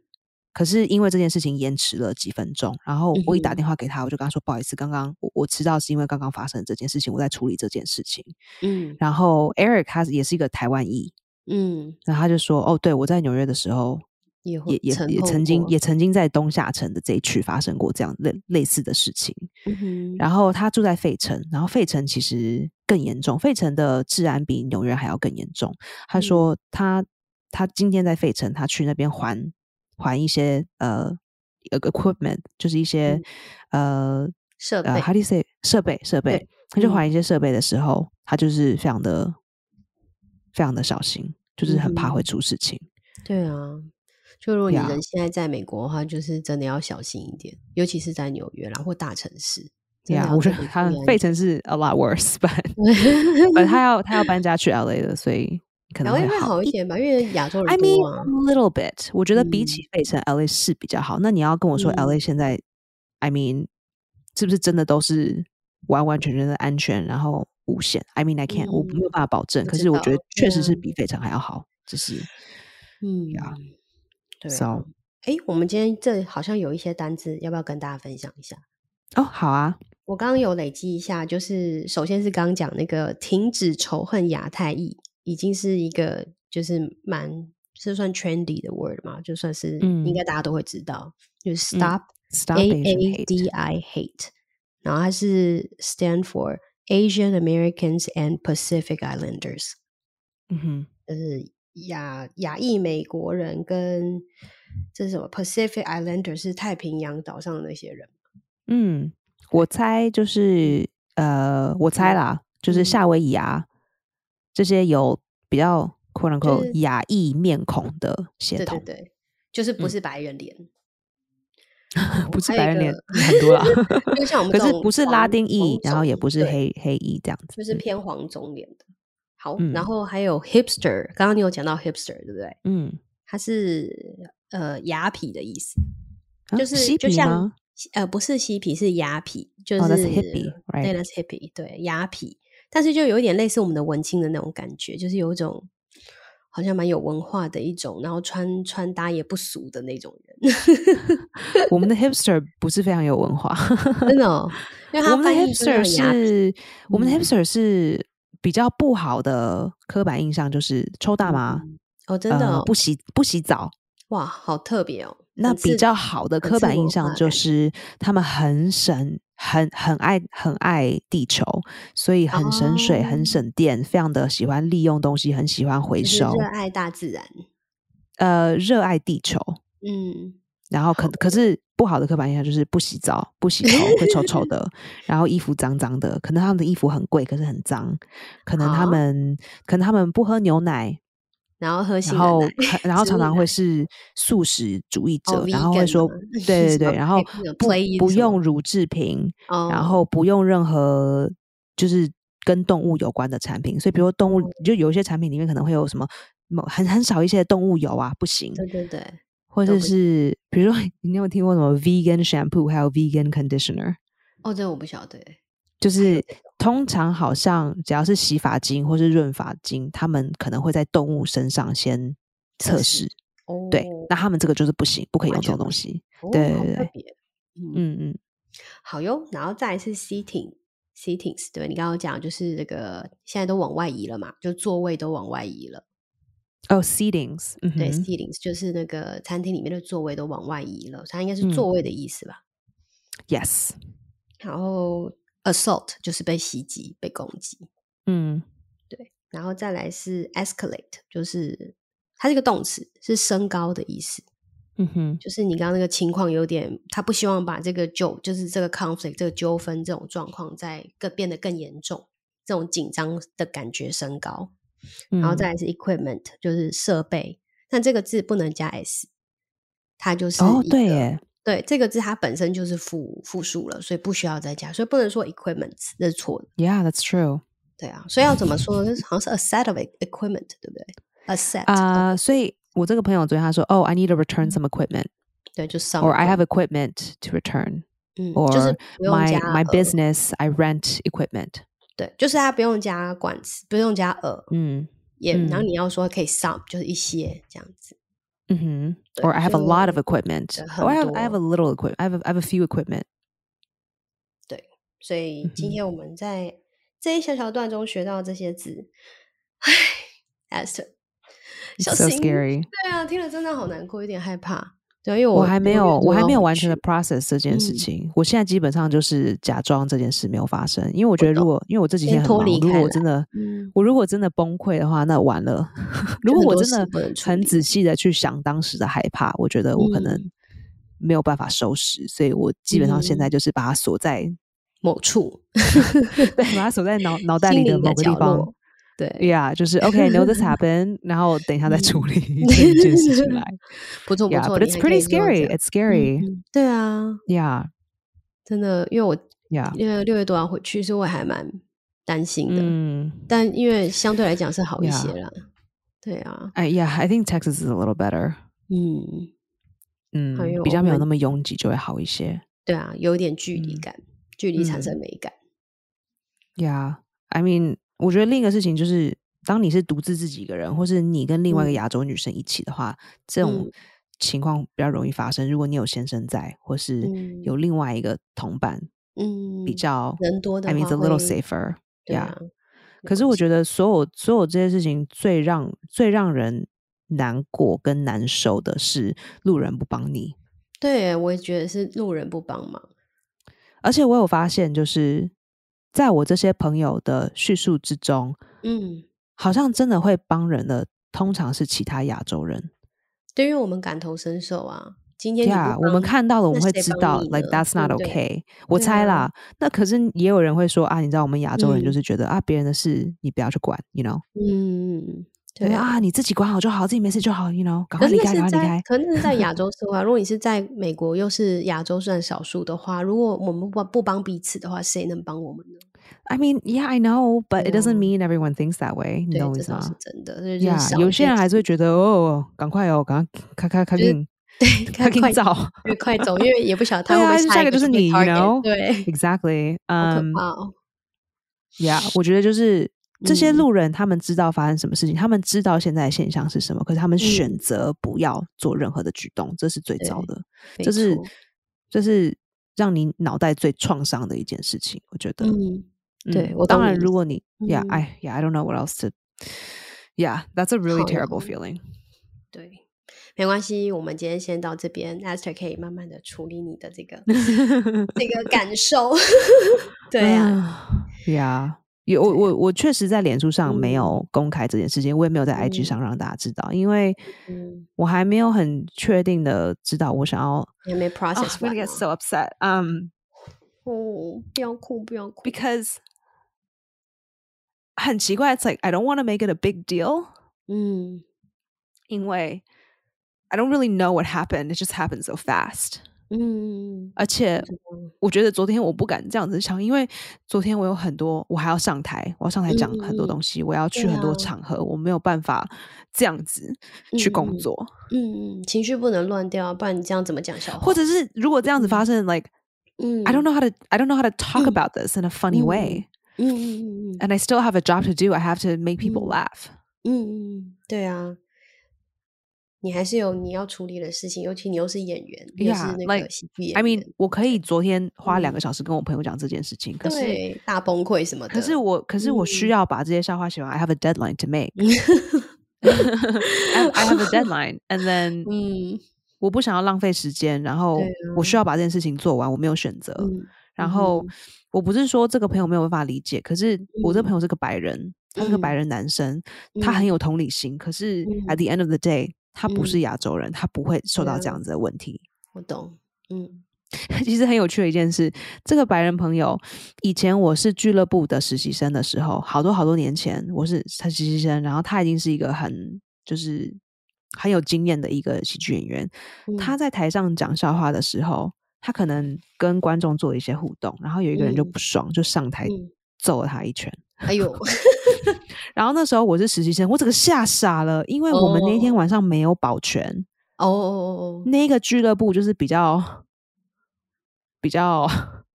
可是因为这件事情延迟了几分钟，然后我一打电话给他，我就跟他说不好意思，刚刚我我迟到是因为刚刚发生这件事情，我在处理这件事情，嗯，然后 Eric 他也是一个台湾裔，嗯，然后他就说哦，对，我在纽约的时候。也也也也曾经也曾经在东下城的这一区发生过这样类类似的事情，嗯哼，然后他住在费城，然后费城其实更严重，费城的治安比纽约还要更严重。他说他、嗯、他今天在费城，他去那边还还一些呃 equipment，就是一些、嗯、呃
设备
，how do you say 设备设备，他就还一些设备的时候，他就是非常的非常的小心，就是很怕会出事情。
嗯、对啊。就如果你人现在在美国的话，就是真的要小心一点，尤其是在纽约啦或大城市。
对啊，我觉得他费城是 a lot worse，but 他要他要搬家去 LA 了，所以可能会
好一点吧，因为亚洲人多啊。
I mean a little bit，我觉得比起费城，LA 是比较好。那你要跟我说 LA 现在，I mean 是不是真的都是完完全全的安全，然后无限？I mean I can't，我没有办法保证，可是我觉得确实是比费城还要好，就是嗯呀。
对、啊，哎 So,，我们今天这好像有一些单字，要不要跟大家分享一下？
哦，好啊，
我刚刚有累积一下，就是首先是刚刚讲那个停止仇恨亚太裔，已经是一个就是蛮是算 trendy 的 word 嘛，就算是、嗯、应该大家都会知道，就是 stop、嗯、stop A A D I hate，然后它是 stand for Asian Americans and Pacific Islanders，嗯哼，就是。亚亚裔美国人跟这是什么？Pacific Islander 是太平洋岛上的那些人。
嗯，我猜就是呃，我猜啦，嗯、就是夏威夷啊，这些有比较 quote unquote 亚裔面孔的血统，
对对对，就是不是白人脸，
嗯、不是白人脸很多啦。
就像我 们，
可是不是拉丁裔，然后也不是黑黑裔这样子，
就是偏黄种脸的。好，嗯、然后还有 hipster，刚刚你有讲到 hipster，对不对？嗯，它是呃雅痞的意思，啊、就是就像呃不是嬉皮，是雅痞，就是
hippie，
对，那是 hippie，对，雅痞，但是就有一点类似我们的文青的那种感觉，就是有一种好像蛮有文化的一种，然后穿穿搭也不俗的那种人。
我们的 hipster 不是非常有文化，
真的、哦，因为他们的
hipster 是，我们的 hipster 是。比较不好的刻板印象就是抽大麻
哦，真的、哦呃、不洗
不洗澡，
哇，好特别哦。
那比较好的刻板印象就是他们很省，很很爱很爱地球，所以很省水，哦、很省电，非常的喜欢利用东西，很喜欢回收，
热爱大自然，
呃，热爱地球，嗯。然后可可是不好的刻板印象就是不洗澡、不洗头会臭臭的，然后衣服脏脏的。可能他们的衣服很贵，可是很脏。可能他们、哦、可能他们不喝牛奶，
然后喝然
后 然后常常会是素食主义者，哦、然后会说 对对对，然后不不用乳制品，哦、然后不用任何就是跟动物有关的产品。所以比如说动物，就有一些产品里面可能会有什么很很少一些动物油啊，不行。
对对对。
或者是，比如说，你有听过什么 vegan shampoo，还有 vegan conditioner？
哦，这我不晓得。
就是通常好像只要是洗发精或是润发精，他们可能会在动物身上先测试。哦，对，那他们这个就是不行，不可以用这种东西。对对对，嗯嗯，
好哟。然后再来是 seating，seatings，对，你刚刚讲就是这个现在都往外移了嘛，就座位都往外移了。
哦、oh，seatings，
对，seatings 就是那个餐厅里面的座位都往外移了，它应该是座位的意思吧
？Yes。
然后 assault 就是被袭击、被攻击。嗯，对。然后再来是 escalate，就是它是一个动词，是升高的意思。
嗯哼，
就是你刚刚那个情况有点，他不希望把这个纠，就是这个 conflict 这个纠纷这种状况再更变得更严重，这种紧张的感觉升高。嗯、然后再来是 equipment，就是设备，但这个字不能加 s，它就是
哦，对耶，
对，这个字它本身就是复复数了，所以不需要再加，所以不能说 equipment，这是错的。
Yeah, that's true.
对啊，所以要怎么说呢？就是好像是 a set of equipment，对不对？a set
啊，uh, 所以我这个朋友昨天他说，哦、oh,，I need to return some equipment，
对，就 some
or I have equipment to return，嗯，or
就是
my my business I rent equipment，
对，就是他不用加冠词，不用加 a，嗯，也，然后你要说可以 some，就是一些这样子，
嗯哼，or I have a lot of equipment，or I have I have a little equipment，I have I have a few equipment，
对，所以今天我们在。这一小小段中学到这些字，唉，Esther，小心，so scary. 对啊，听了真的好难过，有点害怕。 对，因为我，
我还没有，我还没有完全的 process 这件事情。嗯、我现在基本上就是假装这件事没有发生，因为我觉得如果，因为我这几天很忙，如果我真的，嗯、我如果真的崩溃的话，那完了。如果我真的很仔细的去想当时的害怕，我觉得我可能没有办法收拾，所以我基本上现在就是把它锁在。
某处，
对，把它锁在脑脑袋里的某个地方。对，Yeah，就是 OK，know this happened，然后等一下再处理这件事情来。
不错不错，
But it's pretty scary. It's scary.
对啊，
Yeah，
真的，因为我，Yeah，因为六月多要回去，所以我还蛮担心的。嗯，但因为相对来讲是好一些啦。对啊，
哎，Yeah，I think Texas is a little better。嗯嗯，比较没有那么拥挤，就会好一些。
对啊，有点距离感。距离产生美感。
Yeah, I mean， 我觉得另一个事情就是，当你是独自自己一个人，或是你跟另外一个亚洲女生一起的话，嗯、这种情况比较容易发生。如果你有先生在，或是有另外一个同伴，嗯，比较
人多的话
I mean, it's a little safer。对啊。可是我觉得所有所有这些事情最让最让人难过跟难受的是路人不帮你。
对，我也觉得是路人不帮忙。
而且我有发现，就是在我这些朋友的叙述之中，嗯，好像真的会帮人的，通常是其他亚洲人。
对，因为我们感同身受啊。今天
呀，我们看到了，我们会知道，like that's not okay。我猜啦，那可是也有人会说啊，你知道，我们亚洲人就是觉得啊，别人的事你不要去管，you know？嗯。对啊，你自己管好就好，自己没事就好，you know，赶快离开，赶快离开。
可能是在 亚洲社会，如果你是在美国，又是亚洲算少数的话，如果我们不不帮彼此的话，谁能帮我们呢
？I mean, yeah, I know, but it doesn't mean everyone thinks that way.
对，
这
倒是真的。
Yeah，有些人还是会觉得哦，赶快哦，赶快开开开进，
对，
开快走，
快走，因为也不晓得他会不会
下一个就是你，you know？
对
，exactly。
好可怕哦。
Yeah，我觉得就是。这些路人，他们知道发生什么事情，嗯、他们知道现在的现象是什么，可是他们选择不要做任何的举动，嗯、这是最糟的，这是这是让你脑袋最创伤的一件事情。我觉得，嗯，对我当然，如果你，Yeah，哎，Yeah，I don't know what else to，Yeah，that's a really terrible feeling。
对，没关系，我们今天先到这边，Esther 可以慢慢的处理你的这个 这个感受。对啊
，Yeah。有我我我确实在脸书上没有公开这件事情，嗯、我也没有在 IG 上让大家知道，嗯、因为我还没有很确定的知道我想要。
也没
process。Oh, I'm gonna get so upset. Um，
哦，不要哭，不要哭。
Because 很奇怪，It's like I don't want to make it a big deal。嗯，因为 I don't really know what happened. It just happened so fast. 嗯，而且我觉得昨天我不敢这样子想，因为昨天我有很多，我还要上台，我要上台讲很多东西，嗯、我要去很多场合，啊、我没有办法这样子去工作。
嗯嗯，情绪不能乱掉，不然你这样怎么讲笑话？
或者是如果这样子发生、嗯、，like，嗯，I don't know how to I don't know how to talk about this in a funny way。嗯嗯嗯嗯，and I still have a job to do. I have to make people laugh。
嗯嗯，对啊。你还是有你要处理的事情，尤其你又是演员又是那个喜剧演员。
I mean，我可以昨天花两个小时跟我朋友讲这件事情，嗯、可是
大崩溃什么的。
可是我，可是我需要把这些笑话写完。嗯、I have a deadline to make. I, have a deadline, and then，嗯，我不想要浪费时间，然后我需要把这件事情做完，我没有选择。嗯、然后我不是说这个朋友没有办法理解，可是我这个朋友是个白人，嗯、他是个白人男生，嗯、他很有同理心。可是 at the end of the day。他不是亚洲人，嗯、他不会受到这样子的问题。
我懂，嗯。
其实很有趣的一件事，这个白人朋友，以前我是俱乐部的实习生的时候，好多好多年前，我是他实习生，然后他已经是一个很就是很有经验的一个喜剧演员。嗯、他在台上讲笑话的时候，他可能跟观众做一些互动，然后有一个人就不爽，嗯、就上台揍了他一拳。哎呦！然后那时候我是实习生，我整个吓傻了，因为我们那天晚上没有保全哦，哦，哦，哦，那个俱乐部就是比较。比较，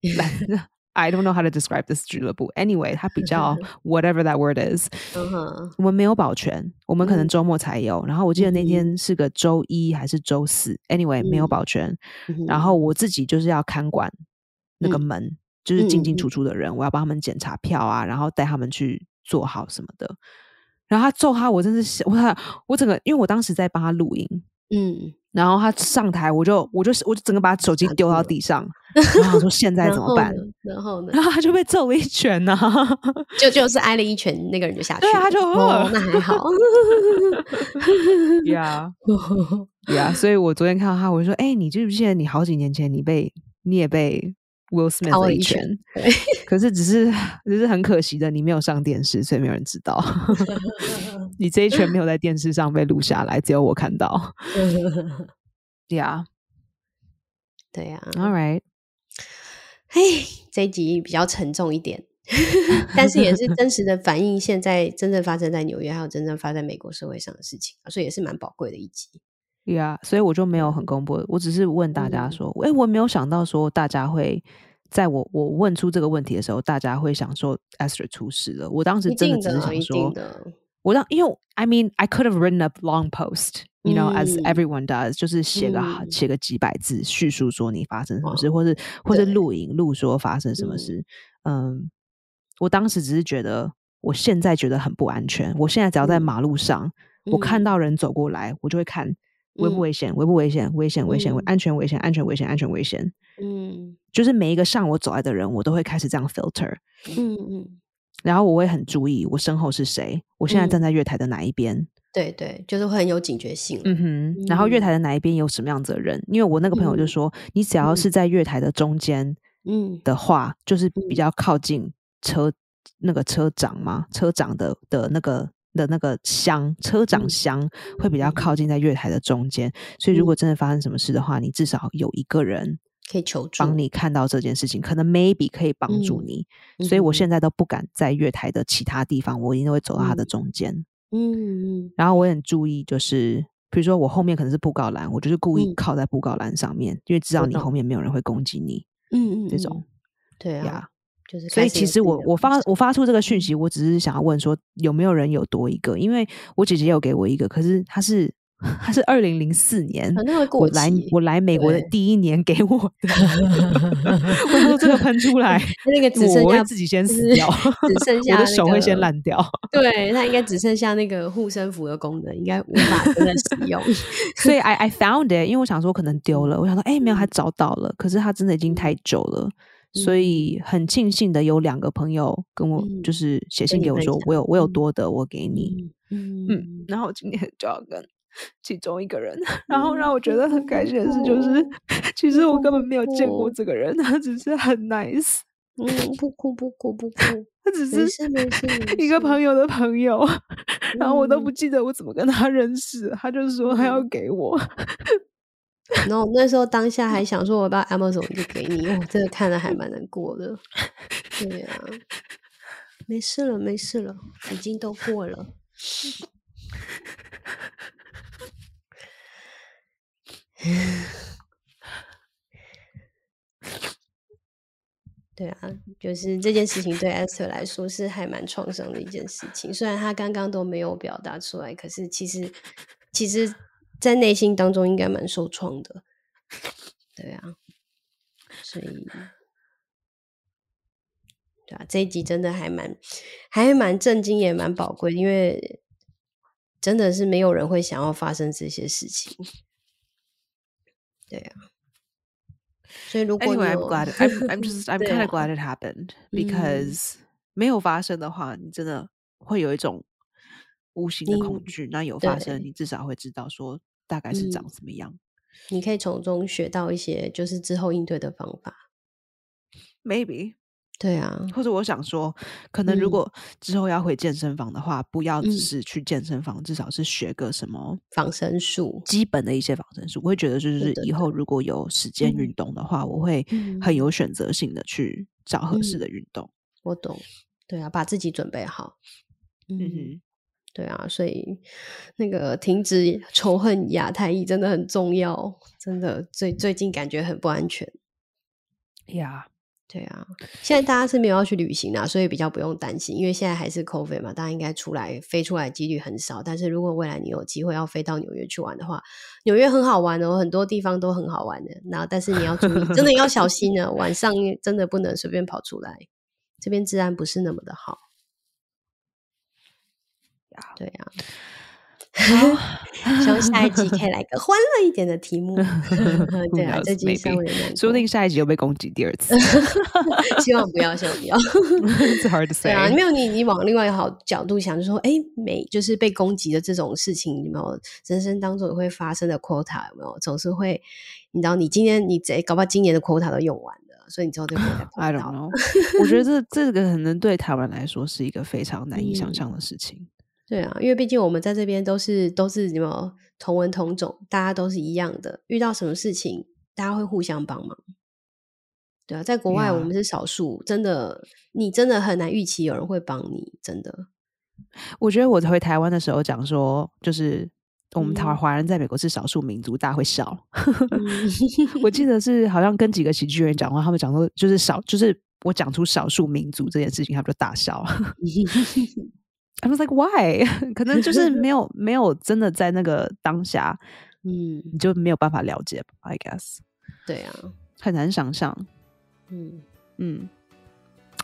I don't know how to describe this 俱乐部。Anyway，它比较 whatever that word is。我们没有保全，我们可能周末才有。然后我记得那天是个周一还是周四？Anyway，没有保全。然后我自己就是要看管那个门，就是进进出出的人，我要帮他们检查票啊，然后带他们去做好什么的。然后他揍他，我真是我我整个，因为我当时在帮他录音，嗯。然后他上台，我就我就我就整个把手机丢到地上，然后说现在怎么办？
然后呢？
然后他就被揍了一拳呢，
就就是挨了一拳，那个人就下去。
对啊，他就
哦，那还好。
呀 呀，所以我昨天看到他，我就说，哎，你记不记得你好几年前你被你也被 Will Smith 了一拳？可是只是只是很可惜的，你没有上电视，所以没有人知道。你这一拳没有在电视上被录下来，只有我看到。对呀，
对呀。
All right，
嘿，这一集比较沉重一点，但是也是真实的反映现在真正发生在纽约，还有真正发生在美国社会上的事情，所以也是蛮宝贵的一集。
对呀，所以我就没有很公布，我只是问大家说，哎、嗯，我没有想到说大家会。在我我问出这个问题的时候，大家会想说 Esther 出事了。我当时真的只是想说，我当因为 I mean I could have written a long post, you know,、嗯、as everyone does，就是写个、嗯、写个几百字叙述说你发生什么事，哦、或是或是录影录说发生什么事。嗯，嗯，我当时只是觉得，我现在觉得很不安全。我现在只要在马路上，嗯、我看到人走过来，我就会看。危不危险？危不危险？危险！危险！危安全危险！安全危险！安全危险！嗯，就是每一个向我走来的人，我都会开始这样 filter。嗯嗯，然后我会很注意我身后是谁，我现在站在月台的哪一边？
对对，就是会很有警觉性。
嗯哼，然后月台的哪一边有什么样子的人？因为我那个朋友就说，你只要是在月台的中间，嗯的话，就是比较靠近车那个车长嘛，车长的的那个。的那个箱，车长箱会比较靠近在月台的中间，嗯、所以如果真的发生什么事的话，嗯、你至少有一个人
可以求助，
帮你看到这件事情，可能 maybe 可以帮助你。嗯、所以我现在都不敢在月台的其他地方，我一定会走到它的中间。嗯嗯，然后我也很注意，就是比如说我后面可能是布告栏，我就是故意靠在布告栏上面，嗯、因为知道你后面没有人会攻击你。嗯嗯，这种
对啊。就是，
所以其实我我发我发出这个讯息，我只是想要问说有没有人有多一个，因为我姐姐有给我一个，可是她是 她是二零零四年我来我来美国的第一年给我的，我说这个喷出来，
那个只剩下
自己先死掉，
只剩下
我的手会先烂掉，
对，它应该只剩下那个护身符的功能，应该无法真的使用。
所以 I I found it，因为我想说可能丢了，我想说哎没有，还找到了，可是它真的已经太久了。所以很庆幸的有两个朋友跟我就是写信给我说，我有我有多的我给你，嗯。嗯，然后今天就要跟其中一个人，然后让我觉得很开心的是，就是其实我根本没有见过这个人，他只是很 nice，
嗯，不哭不哭不 哭，
他只是 一个朋友的朋友，然后我都不记得我怎么跟他认识，他就说他要给我。
然后那时候当下还想说，我把 Amazon 就给你，我真的看了还蛮难过的。对啊，没事了，没事了，已经都过了。对啊，就是这件事情对 Esther 来说是还蛮创伤的一件事情。虽然他刚刚都没有表达出来，可是其实，其实。在内心当中应该蛮受创的，对啊，所以，对啊，这一集真的还蛮还蛮震惊，也蛮宝贵，因为真的是没有人会想要发生这些事情，对啊，所以如果
Anyway, I'm glad, I'm, I'm just, I'm kind of glad it happened because、嗯、没有发生的话，你真的会有一种。无形的恐惧，那有发生，你至少会知道说大概是长什么样。嗯、
你可以从中学到一些就是之后应对的方法。
Maybe。
对啊，
或者我想说，可能如果之后要回健身房的话，嗯、不要只是去健身房，至少是学个什么
防身术，
基本的一些防身术。我会觉得，就是以后如果有时间运动的话，我会很有选择性的去找合适的运动。嗯、
我懂，对啊，把自己准备好。嗯哼，对啊，所以那个停止仇恨亚太裔真的很重要，真的最最近感觉很不安全。
呀。Yeah.
对啊，现在大家是没有要去旅行啊，所以比较不用担心，因为现在还是 COVID 嘛，大家应该出来飞出来几率很少。但是如果未来你有机会要飞到纽约去玩的话，纽约很好玩哦，很多地方都很好玩的。然后，但是你要注意，真的要小心呢，晚上真的不能随便跑出来，这边治安不是那么的好。对啊。希望下一集可以 来个欢乐一点的题目。对啊，这集稍微难，
说不定下一集又被攻击第二次。
希望不要，希望不要。
It's hard to say。
对啊，没有你，你往另外一个好角度想，就是说，哎，每就是被攻击的这种事情，有没有人生当中会发生的 quota？有没有总是会？你知道，你今天你这搞不好今年的 quota 都用完了，所以你之后就不会再碰到。I don't know。
我觉得这这个可能对台湾来说是一个非常难以想象的事情。
对啊，因为毕竟我们在这边都是都是什么同文同种，大家都是一样的。遇到什么事情，大家会互相帮忙。对啊，在国外我们是少数，真的，你真的很难预期有人会帮你。真的，
我觉得我回台湾的时候讲说，就是我们台湾华人在美国是少数民族，大家会笑。我记得 是好像跟几个喜剧人讲话，他们讲说就是少，就是我讲出少数民族这件事情，他们就大笑。I was like, why？可能就是没有没有真的在那个当下，嗯，你就没有办法了解吧，I guess。
对啊，
很难想象。
嗯
嗯，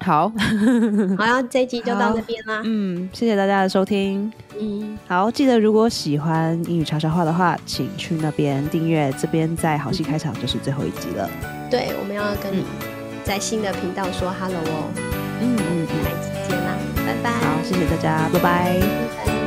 好，
好呀，这一集就到这边啦。
嗯，谢谢大家的收听。嗯，好，记得如果喜欢英语悄悄话的话，请去那边订阅。这边在好戏开场就是最后一集了。
对，我们要跟你在新的频道说 hello 哦。嗯嗯，下一集见啦。拜拜，
好，谢谢大家，拜拜。